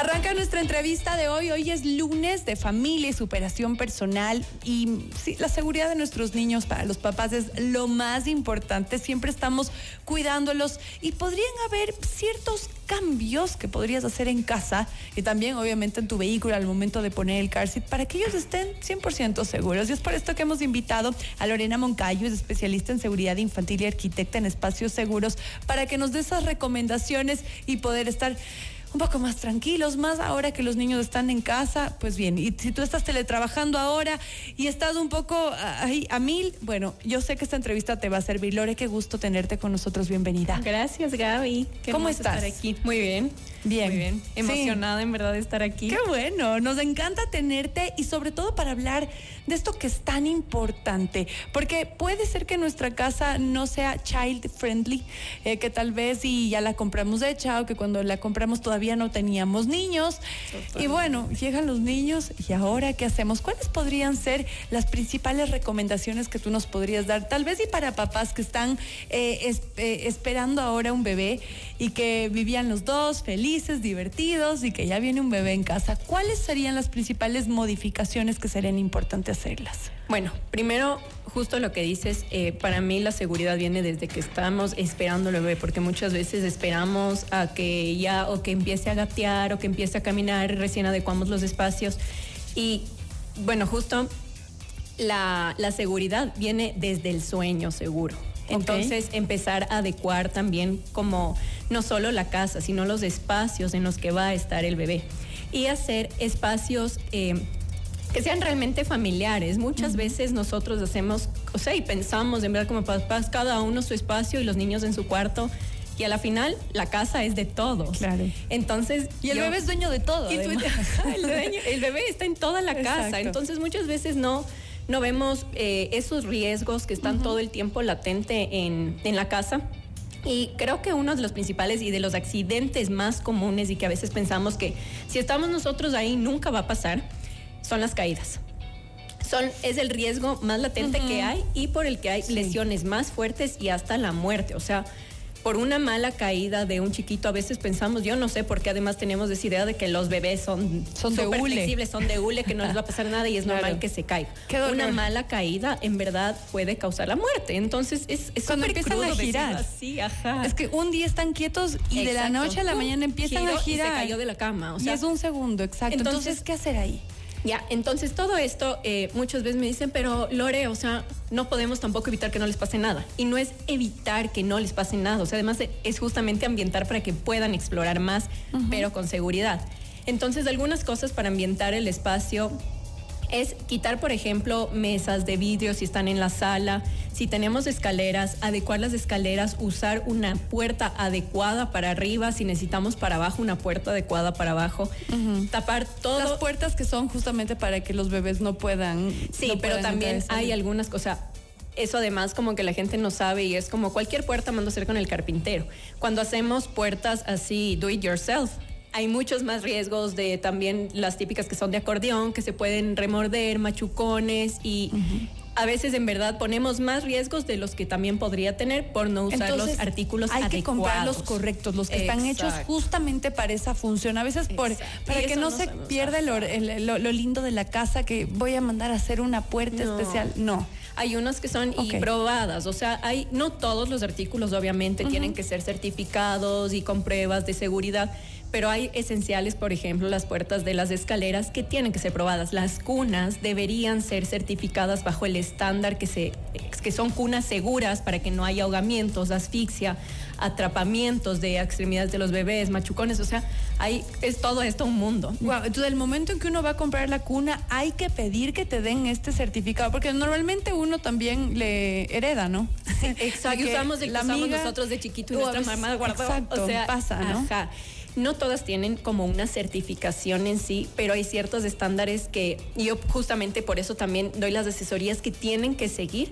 Arranca nuestra entrevista de hoy. Hoy es lunes de familia y superación personal y sí, la seguridad de nuestros niños para los papás es lo más importante. Siempre estamos cuidándolos y podrían haber ciertos cambios que podrías hacer en casa y también obviamente en tu vehículo al momento de poner el car seat para que ellos estén 100% seguros. Y es por esto que hemos invitado a Lorena Moncayo, es especialista en seguridad infantil y arquitecta en espacios seguros, para que nos dé esas recomendaciones y poder estar un poco más tranquilos, más ahora que los niños están en casa, pues bien, y si tú estás teletrabajando ahora y estás un poco ahí a mil, bueno, yo sé que esta entrevista te va a servir. Lore, qué gusto tenerte con nosotros, bienvenida. Gracias, Gaby. ¿Cómo estás? Estar aquí. Muy bien. Bien. Muy bien. Emocionada en verdad de estar aquí. Qué bueno, nos encanta tenerte y sobre todo para hablar de esto que es tan importante, porque puede ser que nuestra casa no sea child friendly, eh, que tal vez y ya la compramos hecha o que cuando la compramos todavía no teníamos niños. Y bueno, llegan los niños y ahora qué hacemos? ¿Cuáles podrían ser las principales recomendaciones que tú nos podrías dar? Tal vez y para papás que están eh, eh, esperando ahora un bebé y que vivían los dos felices, divertidos y que ya viene un bebé en casa. ¿Cuáles serían las principales modificaciones que serían importantes hacerlas? Bueno, primero, justo lo que dices, eh, para mí la seguridad viene desde que estamos esperando el bebé, porque muchas veces esperamos a que ya o que empiece a gatear o que empiece a caminar, recién adecuamos los espacios. Y bueno, justo la, la seguridad viene desde el sueño seguro. Entonces, empezar a adecuar también como no solo la casa, sino los espacios en los que va a estar el bebé. Y hacer espacios eh, que sean realmente familiares. Muchas veces nosotros hacemos, o sea, y pensamos en verdad como papás, cada uno su espacio y los niños en su cuarto. Y a la final, la casa es de todos. Claro. Entonces. Y el bebé es dueño de todo. el, bebé está en toda la casa. Entonces, muchas veces no no vemos eh, esos riesgos que están todo el tiempo latente en, en la casa. Y creo que uno de los principales y de los accidentes más comunes y que a veces pensamos que si estamos nosotros ahí nunca va a pasar, son las caídas. Son, es el riesgo más latente que hay y por el que hay lesiones más fuertes y hasta la muerte. O sea, por una mala caída de un chiquito, a veces pensamos, yo no sé, porque además tenemos esa idea de que los bebés son, son de hule. flexibles, son de hule, que no les va a pasar nada y es normal que se caiga. Una mala caída en verdad puede causar la muerte. Entonces es, es cuando empiezan a girar. Así, ajá. Es que un día están quietos y de la noche a la mañana empiezan a girar. Y se cayó de la cama. O sea, y es un segundo, exacto. entonces ¿qué hacer ahí? Ya, entonces todo esto eh, muchas veces me dicen, pero Lore, o sea, no podemos tampoco evitar que no les pase nada. Y no es evitar que no les pase nada, o sea, además es justamente ambientar para que puedan explorar más, pero con seguridad. Entonces, algunas cosas para ambientar el espacio es quitar, por ejemplo, mesas de vidrio si están en la sala, si tenemos escaleras, adecuar las escaleras, usar una puerta adecuada para arriba, si necesitamos para abajo, una puerta adecuada para abajo, tapar todas Las puertas que son justamente para que los bebés no puedan. Sí, pero también hay algunas cosas eso además como que la gente no sabe y es como cualquier puerta mando a hacer con el carpintero. Cuando hacemos puertas así, do it yourself, hay muchos más riesgos de también las típicas que son de acordeón, que se pueden remorder, machucones y a veces en verdad ponemos más riesgos de los que también podría tener por no usar los artículos hay adecuados. que comprar los correctos, los que están hechos justamente para esa función. A veces por, para que no, se pierda lo, lo, lindo de la casa que voy a mandar a hacer una puerta especial. No. Hay unas que son y probadas, o sea, hay no todos los artículos obviamente tienen que ser certificados y con pruebas de seguridad pero hay esenciales, por ejemplo, las puertas de las escaleras que tienen que ser probadas. Las cunas deberían ser certificadas bajo el estándar que, se, que son cunas seguras para que no haya ahogamientos, asfixia, atrapamientos de extremidades de los bebés, machucones, o sea, hay, es todo esto un mundo. Wow, entonces el momento en que uno va a comprar la cuna, hay que pedir que te den este certificado, porque normalmente uno también le hereda, ¿no? exacto, usamos el que usamos nosotros de chiquito y nuestra mamá guardó. Exacto, o sea, pasa, ¿no? Ajá. No todas tienen como una certificación en sí, pero hay ciertos estándares que yo justamente por eso también doy las asesorías que tienen que seguir.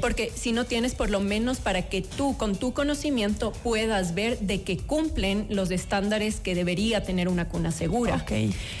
Porque si no tienes por lo menos para que tú con tu conocimiento puedas ver de que cumplen los estándares que debería tener una cuna segura.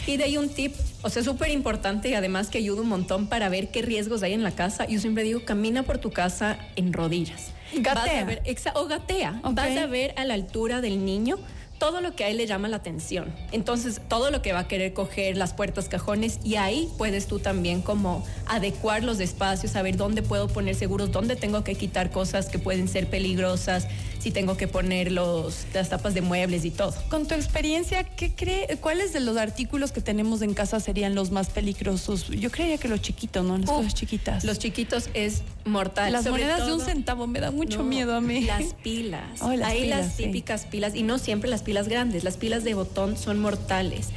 Y de ahí un tip, o sea, súper importante y además que ayuda un montón para ver qué riesgos hay en la casa. Yo siempre digo, camina por tu casa en rodillas. Gatea. o gatea. Vas a ver a la altura del niño todo lo que a él le llama la atención. Entonces, todo lo que va a querer coger, las puertas, cajones, y ahí puedes tú también como adecuar los espacios, saber dónde puedo poner seguros, dónde tengo que quitar cosas que pueden ser peligrosas, si tengo que poner los, las tapas de muebles y todo. Con tu experiencia, ¿qué cree, ¿cuáles de los artículos que tenemos en casa serían los más peligrosos? Yo creería que los chiquitos, ¿no? Las cosas chiquitas. Los chiquitos es mortal. Las monedas de un centavo me da mucho miedo a mí. Las pilas. Oh, las Hay las típicas pilas y no siempre las pilas grandes. Las pilas de botón son mortales.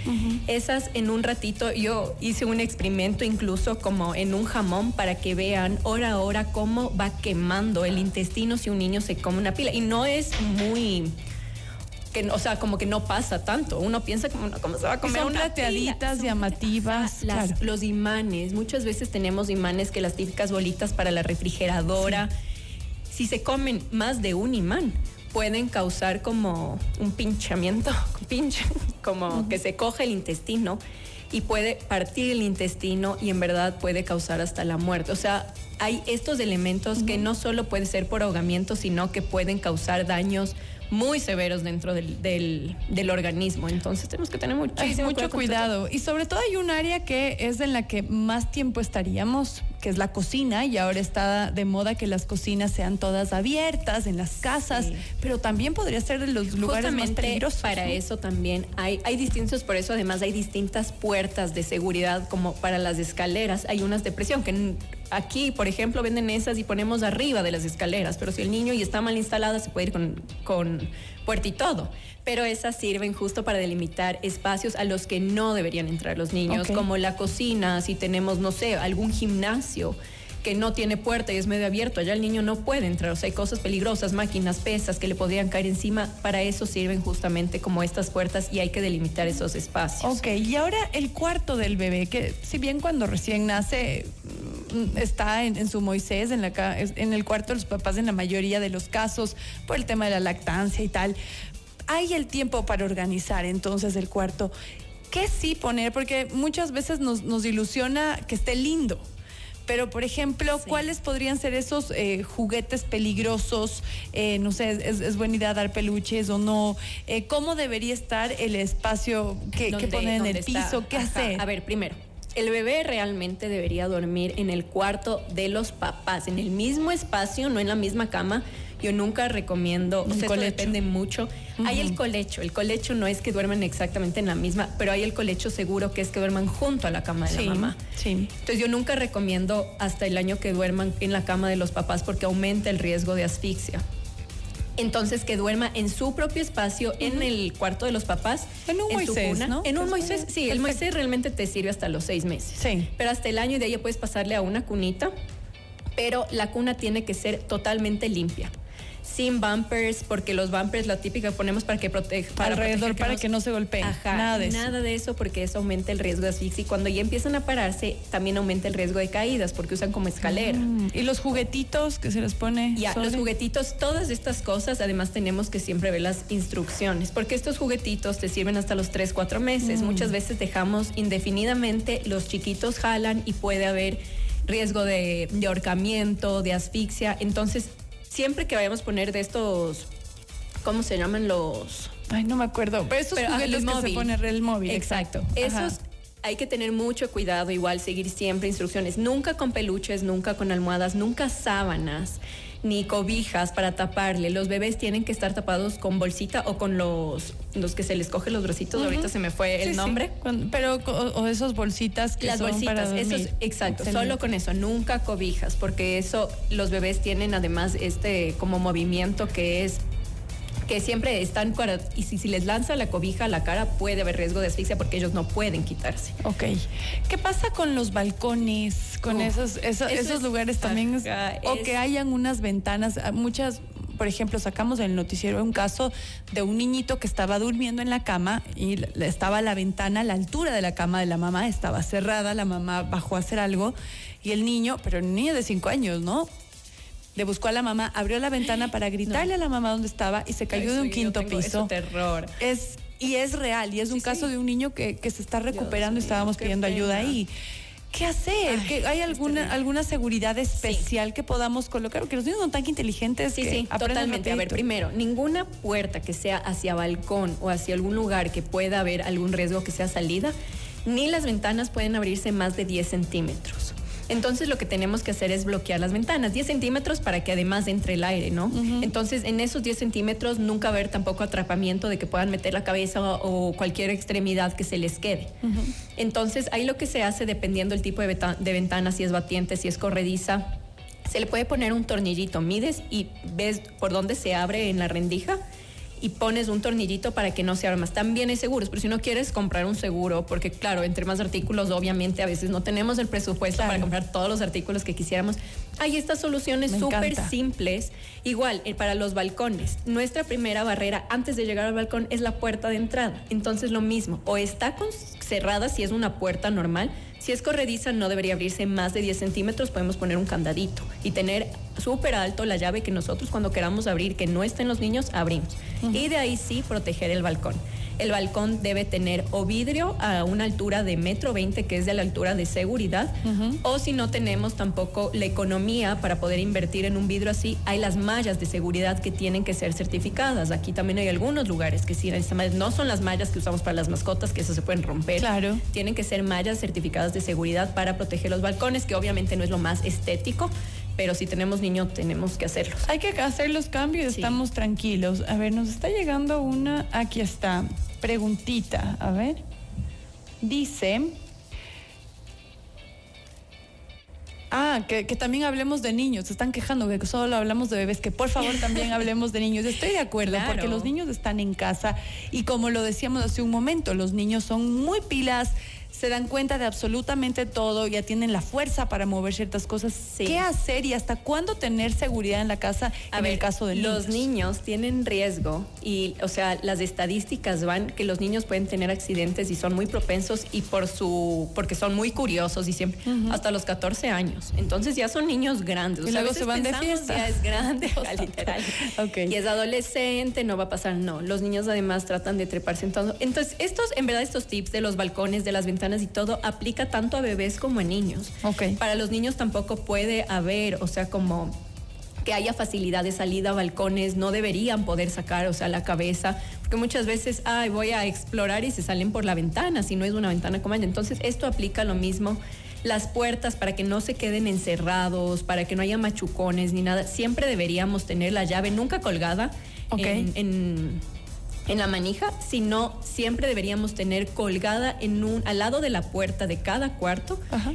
Esas en un ratito yo hice un experimento incluso como en un jamón para que vean hora a hora cómo va quemando el intestino si un niño se come una pila. Y no es muy que, o sea, como que no pasa tanto. Uno piensa como, ¿cómo se va a comer son plateaditas, llamativas. Los imanes, muchas veces tenemos imanes que las típicas bolitas para la refrigeradora, si se comen más de un imán, pueden causar como un pinchamiento, pinche, como que se coge el intestino y puede partir el intestino y en verdad puede causar hasta la muerte. O sea, hay estos elementos que no solo puede ser por ahogamiento, sino que pueden causar daños muy severos dentro del, del, organismo. Entonces tenemos que tener muchísimo mucho cuidado. Y sobre todo hay un área que es en la que más tiempo estaríamos, que es la cocina, y ahora está de moda que las cocinas sean todas abiertas en las casas, pero también podría ser de los lugares más peligrosos. Para eso también hay, hay distintos, por eso además hay distintas puertas de seguridad como para las escaleras. Hay unas de presión que aquí, por ejemplo, venden esas y ponemos arriba de las escaleras, pero si el niño y está mal instalada, se puede ir con, con puerta y todo. Pero esas sirven justo para delimitar espacios a los que no deberían entrar los niños, como la cocina, si tenemos, no sé, algún gimnasio que no tiene puerta y es medio abierto, allá el niño no puede entrar, o sea, hay cosas peligrosas, máquinas, pesas que le podrían caer encima, para eso sirven justamente como estas puertas y hay que delimitar esos espacios. Ok, y ahora el cuarto del bebé, que si bien cuando recién nace está en, su Moisés, en, la, en el cuarto de los papás en la mayoría de los casos, por el tema de la lactancia y tal, hay el tiempo para organizar entonces el cuarto. ¿Qué sí poner? Porque muchas veces nos, nos ilusiona que esté lindo pero, por ejemplo, ¿cuáles podrían ser esos eh, juguetes peligrosos? Eh, no sé, es, buena idea dar peluches o no? Eh, ¿Cómo debería estar el espacio que, poner en el piso? ¿Qué hacer? A ver, primero, el bebé realmente debería dormir en el cuarto de los papás, en el mismo espacio, no en la misma cama, yo nunca recomiendo, o sea, depende mucho. Hay el colecho, el colecho no es que duerman exactamente en la misma, pero hay el colecho seguro que es que duerman junto a la cama de la mamá. Sí. Entonces yo nunca recomiendo hasta el año que duerman en la cama de los papás porque aumenta el riesgo de asfixia. Entonces que duerma en su propio espacio, en el cuarto de los papás. En un Moisés, ¿no? En un Moisés, sí, el Moisés realmente te sirve hasta los seis meses. Sí. Pero hasta el año y de ahí puedes pasarle a una cunita, pero la cuna tiene que ser totalmente limpia sin bumpers, porque los bumpers, la típica ponemos para que proteja. Alrededor, para que no se golpeen. nada de eso. Nada de eso, porque eso aumenta el riesgo de asfixia. Y cuando ya empiezan a pararse, también aumenta el riesgo de caídas, porque usan como escalera. Mm, y los juguetitos que se les pone. Ya, los juguetitos, todas estas cosas, además tenemos que siempre ver las instrucciones, porque estos juguetitos te sirven hasta los 3, 4 meses. Mm. Muchas veces dejamos indefinidamente, los chiquitos jalan y puede haber riesgo de, de ahorcamiento, de asfixia. Entonces, siempre que vayamos a poner de estos, ¿cómo se llaman los? Ay, no me acuerdo. Pero esos juguetes que se pone el móvil. Exacto. Esos hay que tener mucho cuidado, igual seguir siempre instrucciones. Nunca con peluches, nunca con almohadas, nunca sábanas ni cobijas para taparle. Los bebés tienen que estar tapados con bolsita o con los, los que se les coge los bracitos. Ahorita se me fue el nombre. pero o, esos bolsitas que Las son bolsitas, para eso exacto. Solo con eso, nunca cobijas, porque eso los bebés tienen además este como movimiento que es que siempre están y si, si, les lanza la cobija a la cara puede haber riesgo de asfixia porque ellos no pueden quitarse. Ok. ¿Qué pasa con los balcones, con esos, esos, lugares también? o que hayan unas ventanas, ah, muchas por ejemplo, sacamos en el noticiero un caso de un niñito que estaba durmiendo en la cama y estaba la ventana a la altura de la cama de la mamá, estaba cerrada, la mamá bajó a hacer algo y el niño, pero el niño de cinco años, ¿no? Le buscó a la mamá, abrió la ventana para gritarle a la mamá dónde estaba y se cayó de un quinto piso. terror. Es, y es real, y es un caso de un niño que, se está recuperando y estábamos pidiendo ayuda ahí. ¿Qué hacer? ¿Que ¿Hay alguna, alguna seguridad especial que podamos colocar? Porque los niños son tan inteligentes. Sí, que sí, totalmente. A ver, rapidito. primero, ninguna puerta que sea hacia balcón o hacia algún lugar que pueda haber algún riesgo que sea salida, ni las ventanas pueden abrirse más de 10 centímetros. Entonces lo que tenemos que hacer es bloquear las ventanas, 10 centímetros para que además entre el aire, ¿no? Entonces en esos 10 centímetros nunca haber tampoco atrapamiento de que puedan meter la cabeza o, o cualquier extremidad que se les quede. Entonces ahí lo que se hace dependiendo del tipo de, de ventana, si es batiente, si es corrediza, se le puede poner un tornillito, mides y ves por dónde se abre en la rendija y pones un tornillito para que no se abra más. También hay seguros, pero si no quieres comprar un seguro, porque claro, entre más artículos, obviamente a veces no tenemos el presupuesto Claro. para comprar todos los artículos que quisiéramos. Hay estas soluciones súper simples. Igual, eh, para los balcones, nuestra primera barrera antes de llegar al balcón es la puerta de entrada. Entonces lo mismo, o está con- cerrada si es una puerta normal, si es corrediza no debería abrirse más de 10 centímetros, podemos poner un candadito y tener súper alto la llave que nosotros cuando queramos abrir, que no estén los niños, abrimos. Y de ahí sí proteger el balcón. El balcón debe tener o vidrio a una altura de metro veinte, que es de la altura de seguridad, o si no tenemos tampoco la economía para poder invertir en un vidrio así, hay las mallas de seguridad que tienen que ser certificadas. Aquí también hay algunos lugares que sí, no son las mallas que usamos para las mascotas, que eso se pueden romper. Claro. Tienen que ser mallas certificadas de seguridad para proteger los balcones, que obviamente no es lo más estético, pero si tenemos niños tenemos que hacerlos. Hay que hacer los cambios y Sí. estamos tranquilos. A ver, nos está llegando una. Aquí está. Preguntita. A ver. Dice. Ah, que, que también hablemos de niños. Se están quejando que solo hablamos de bebés, que por favor también hablemos de niños. Estoy de acuerdo, Claro. porque los niños están en casa y como lo decíamos hace un momento, los niños son muy pilas, se dan cuenta de absolutamente todo, ya tienen la fuerza para mover ciertas cosas. Sí. ¿Qué hacer y hasta cuándo tener seguridad en la casa A en ver, el caso de los niños? niños tienen riesgo y, o sea, las estadísticas van que los niños pueden tener accidentes y son muy propensos y por su, porque son muy curiosos y siempre, hasta los 14 años. Entonces ya son niños grandes. Y o sea, luego se van de fiesta. Ya es grande, literal. Ok. Y es adolescente, no va a pasar. No, los niños además tratan de treparse en todo. Entonces, estos, en verdad, estos tips de los balcones, de las ventanas y todo, aplica tanto a bebés como a niños. Ok. Para los niños tampoco puede haber, o sea, como que haya facilidad de salida balcones, no deberían poder sacar, o sea, la cabeza, porque muchas veces, ay, voy a explorar y se salen por la ventana, si no es una ventana como Entonces, esto aplica lo mismo. Las puertas para que no se queden encerrados, para que no haya machucones ni nada, siempre deberíamos tener la llave nunca colgada Ok. en, en- en la manija, sino siempre deberíamos tener colgada en un, al lado de la puerta de cada cuarto Ajá.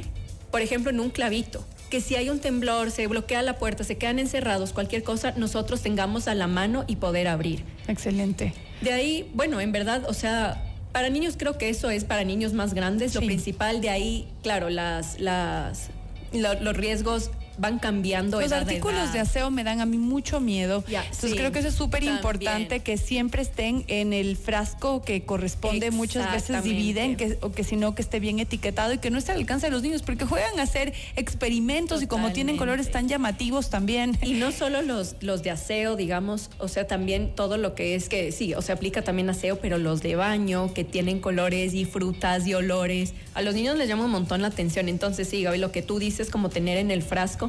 por ejemplo, en un clavito. Que si hay un temblor, se bloquea la puerta, se quedan encerrados, cualquier cosa, nosotros tengamos a la mano y poder abrir. Excelente. De ahí, bueno, en verdad, o sea, para niños creo que eso es para niños más grandes. Lo principal de ahí, claro, las, las, lo- los riesgos van cambiando. Los de artículos de aseo me dan a mí mucho miedo. Entonces sí, creo que eso es súper importante que siempre estén en el frasco que corresponde. Muchas veces dividen, que, o que si no, que esté bien etiquetado y que no esté al alcance de los niños, porque juegan a hacer experimentos y como tienen colores tan llamativos también. Y no solo los, los de aseo, digamos, o sea, también todo lo que es que sí, o sea, aplica también aseo, pero los de baño, que tienen colores y frutas y olores, a los niños les llama un montón la atención. Entonces, sí, Gaby, lo que tú dices, como tener en el frasco.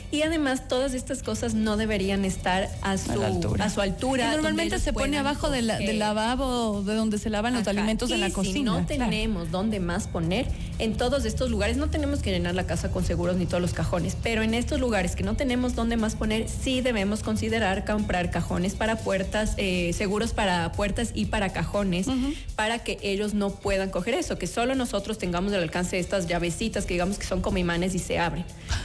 Y además, todas estas cosas no deberían estar a su, la altura. a su altura. Normalmente se pone abajo de la- del lavabo, de donde se lavan los alimentos en Y la Si cocina. no claro. tenemos dónde más poner, en todos estos lugares no tenemos que llenar la casa con seguros ni todos los cajones, pero en estos lugares que no tenemos dónde más poner, sí debemos considerar comprar cajones para puertas, eh, seguros para puertas y para cajones, para que ellos no puedan coger eso, que solo nosotros tengamos el alcance de estas llavecitas que digamos que son como imanes y se abren.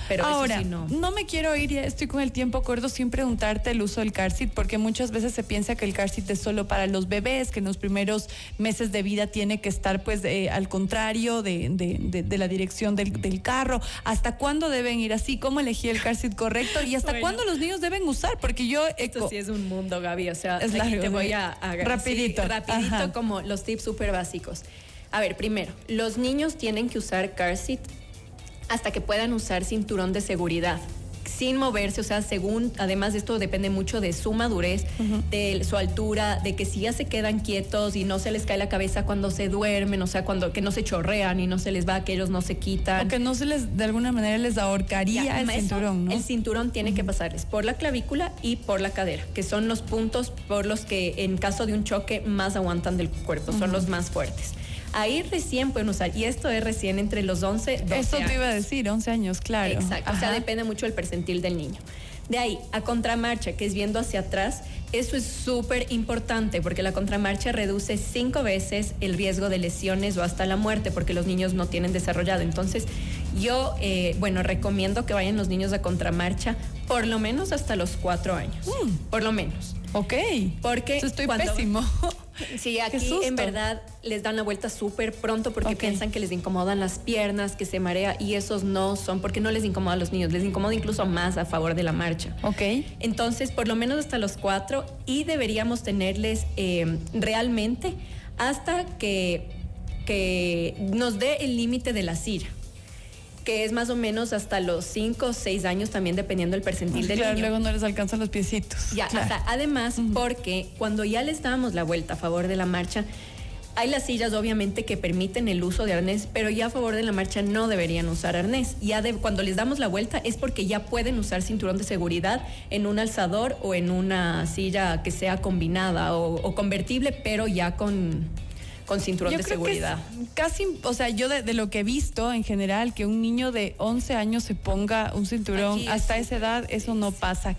Pero eso Ahora, sí no. no. Me quiero ir, ya estoy con el tiempo corto, sin preguntarte el uso del car seat, porque muchas veces se piensa que el car seat es solo para los bebés, que en los primeros meses de vida tiene que estar pues eh, al contrario de, de- de- de la dirección del, del carro. ¿Hasta cuándo deben ir así? ¿Cómo elegir el car seat correcto? ¿Y hasta Bueno. cuándo los niños deben usar? Porque yo... Esto eco- sí es un mundo, Gaby. O sea, Es aquí largo, te voy a, a- Rapidito, sí, rapidito, ajá. como los tips súper básicos. A ver, primero, los niños tienen que usar car seat hasta que puedan usar cinturón de seguridad. Sin moverse, o sea, según, además esto depende mucho de su madurez, de su altura, de que si ya se quedan quietos y no se les cae la cabeza cuando se duermen, o sea, cuando que no se chorrean y no se les va, que ellos no se quitan. O que no se les, de alguna manera les ahorcaría el cinturón, ¿no? El cinturón tiene que pasarles por la clavícula y por la cadera, que son los puntos por los que en caso de un choque más aguantan del cuerpo, son los más fuertes. Ahí recién pueden usar, y esto es recién entre los 11 12 Eso te iba a decir, 11 años, claro. Exacto, o sea, depende mucho del percentil del niño. De ahí a contramarcha, que es viendo hacia atrás, eso es súper importante porque la contramarcha reduce cinco veces el riesgo de lesiones o hasta la muerte porque los niños no tienen desarrollado. Entonces, yo, eh, bueno, recomiendo que vayan los niños a contramarcha por lo menos hasta los cuatro años. Mm. Por lo menos. Ok. Porque Eso estoy pésimo. Sí, aquí en verdad les dan la vuelta súper pronto porque piensan que les incomodan las piernas, que se marea y esos no son porque no les incomoda a los niños, les incomoda incluso más a favor de la marcha. Ok. Entonces, por lo menos hasta los cuatro y deberíamos tenerles eh, realmente hasta que, que nos dé el límite de la silla que es más o menos hasta los 5 o 6 años también dependiendo del percentil del niño. luego no les alcanzan los piecitos. Ya, además porque cuando ya les damos la vuelta a favor de la marcha, hay las sillas obviamente que permiten el uso de arnés, pero ya a favor de la marcha no deberían usar arnés. Ya de, cuando les damos la vuelta es porque ya pueden usar cinturón de seguridad en un alzador o en una silla que sea combinada o convertible, pero ya con con cinturón de seguridad. casi, o sea, yo de, lo que he visto en general, que un niño de 11 años se ponga un cinturón hasta esa edad, eso no pasa.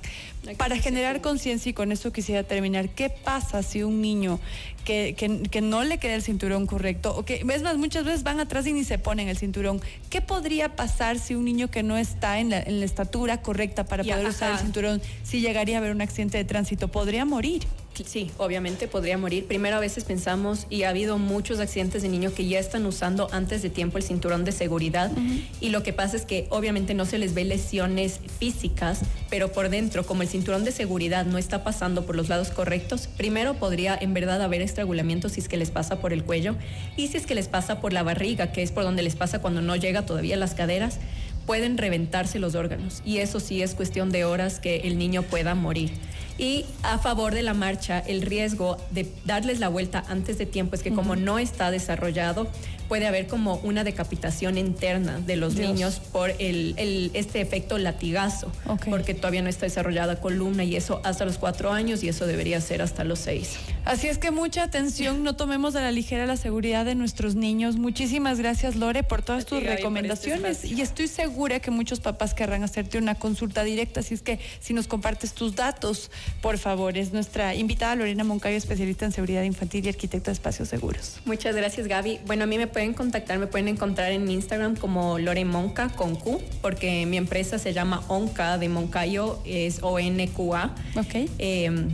Para generar conciencia y con eso quisiera terminar, ¿qué pasa si un niño que, que, no le queda el cinturón correcto o que, es más, muchas veces van atrás y ni se ponen el cinturón? ¿Qué podría pasar si un niño que no está en la, en la estatura correcta para poder usar el cinturón, si llegaría a haber un accidente de tránsito, podría morir? Sí, obviamente podría morir. Primero a veces pensamos, y ha habido muchos accidentes de niños que ya están usando antes de tiempo el cinturón de seguridad, y lo que pasa es que obviamente no se les ve lesiones físicas, pero por dentro, como el cinturón de seguridad no está pasando por los lados correctos, primero podría en verdad haber estrangulamiento si es que les pasa por el cuello, y si es que les pasa por la barriga, que es por donde les pasa cuando no llega todavía las caderas, pueden reventarse los órganos, y eso sí es cuestión de horas que el niño pueda morir. Y a favor de la marcha, el riesgo de darles la vuelta antes de tiempo es que como no está desarrollado, puede haber como una decapitación interna de los niños por el, este efecto latigazo, porque todavía no está desarrollada columna y eso hasta los cuatro años y eso debería ser hasta los seis. Así es que mucha atención, no tomemos a la ligera la seguridad de nuestros niños. Muchísimas gracias Lore por todas tus este recomendaciones y estoy segura que muchos papás querrán hacerte una consulta directa, así es que si nos compartes tus datos, por favor, es nuestra invitada Lorena Moncayo, especialista en seguridad infantil y arquitecta de espacios seguros. Muchas gracias Gaby. Bueno, a mí me pueden contactar, me pueden encontrar en Instagram como Lore Monca con Q, porque mi empresa se llama Onca de Moncayo, es O-N-Q-A. Ok. Em,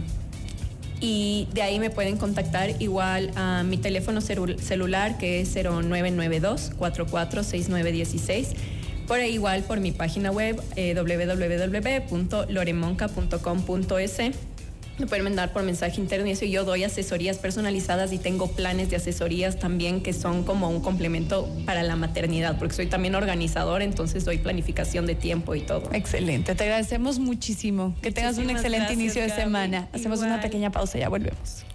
y de ahí me pueden contactar igual a mi teléfono celular que es 0992 446916 por ahí igual por mi página web eh, www.loremonca.com.es me pueden mandar por mensaje interno y eso. Yo doy asesorías personalizadas y tengo planes de asesorías también que son como un complemento para la maternidad, porque soy también organizador, entonces doy planificación de tiempo y todo. Excelente, te agradecemos muchísimo. Que tengas un excelente inicio de semana. Hacemos una pequeña pausa, ya volvemos.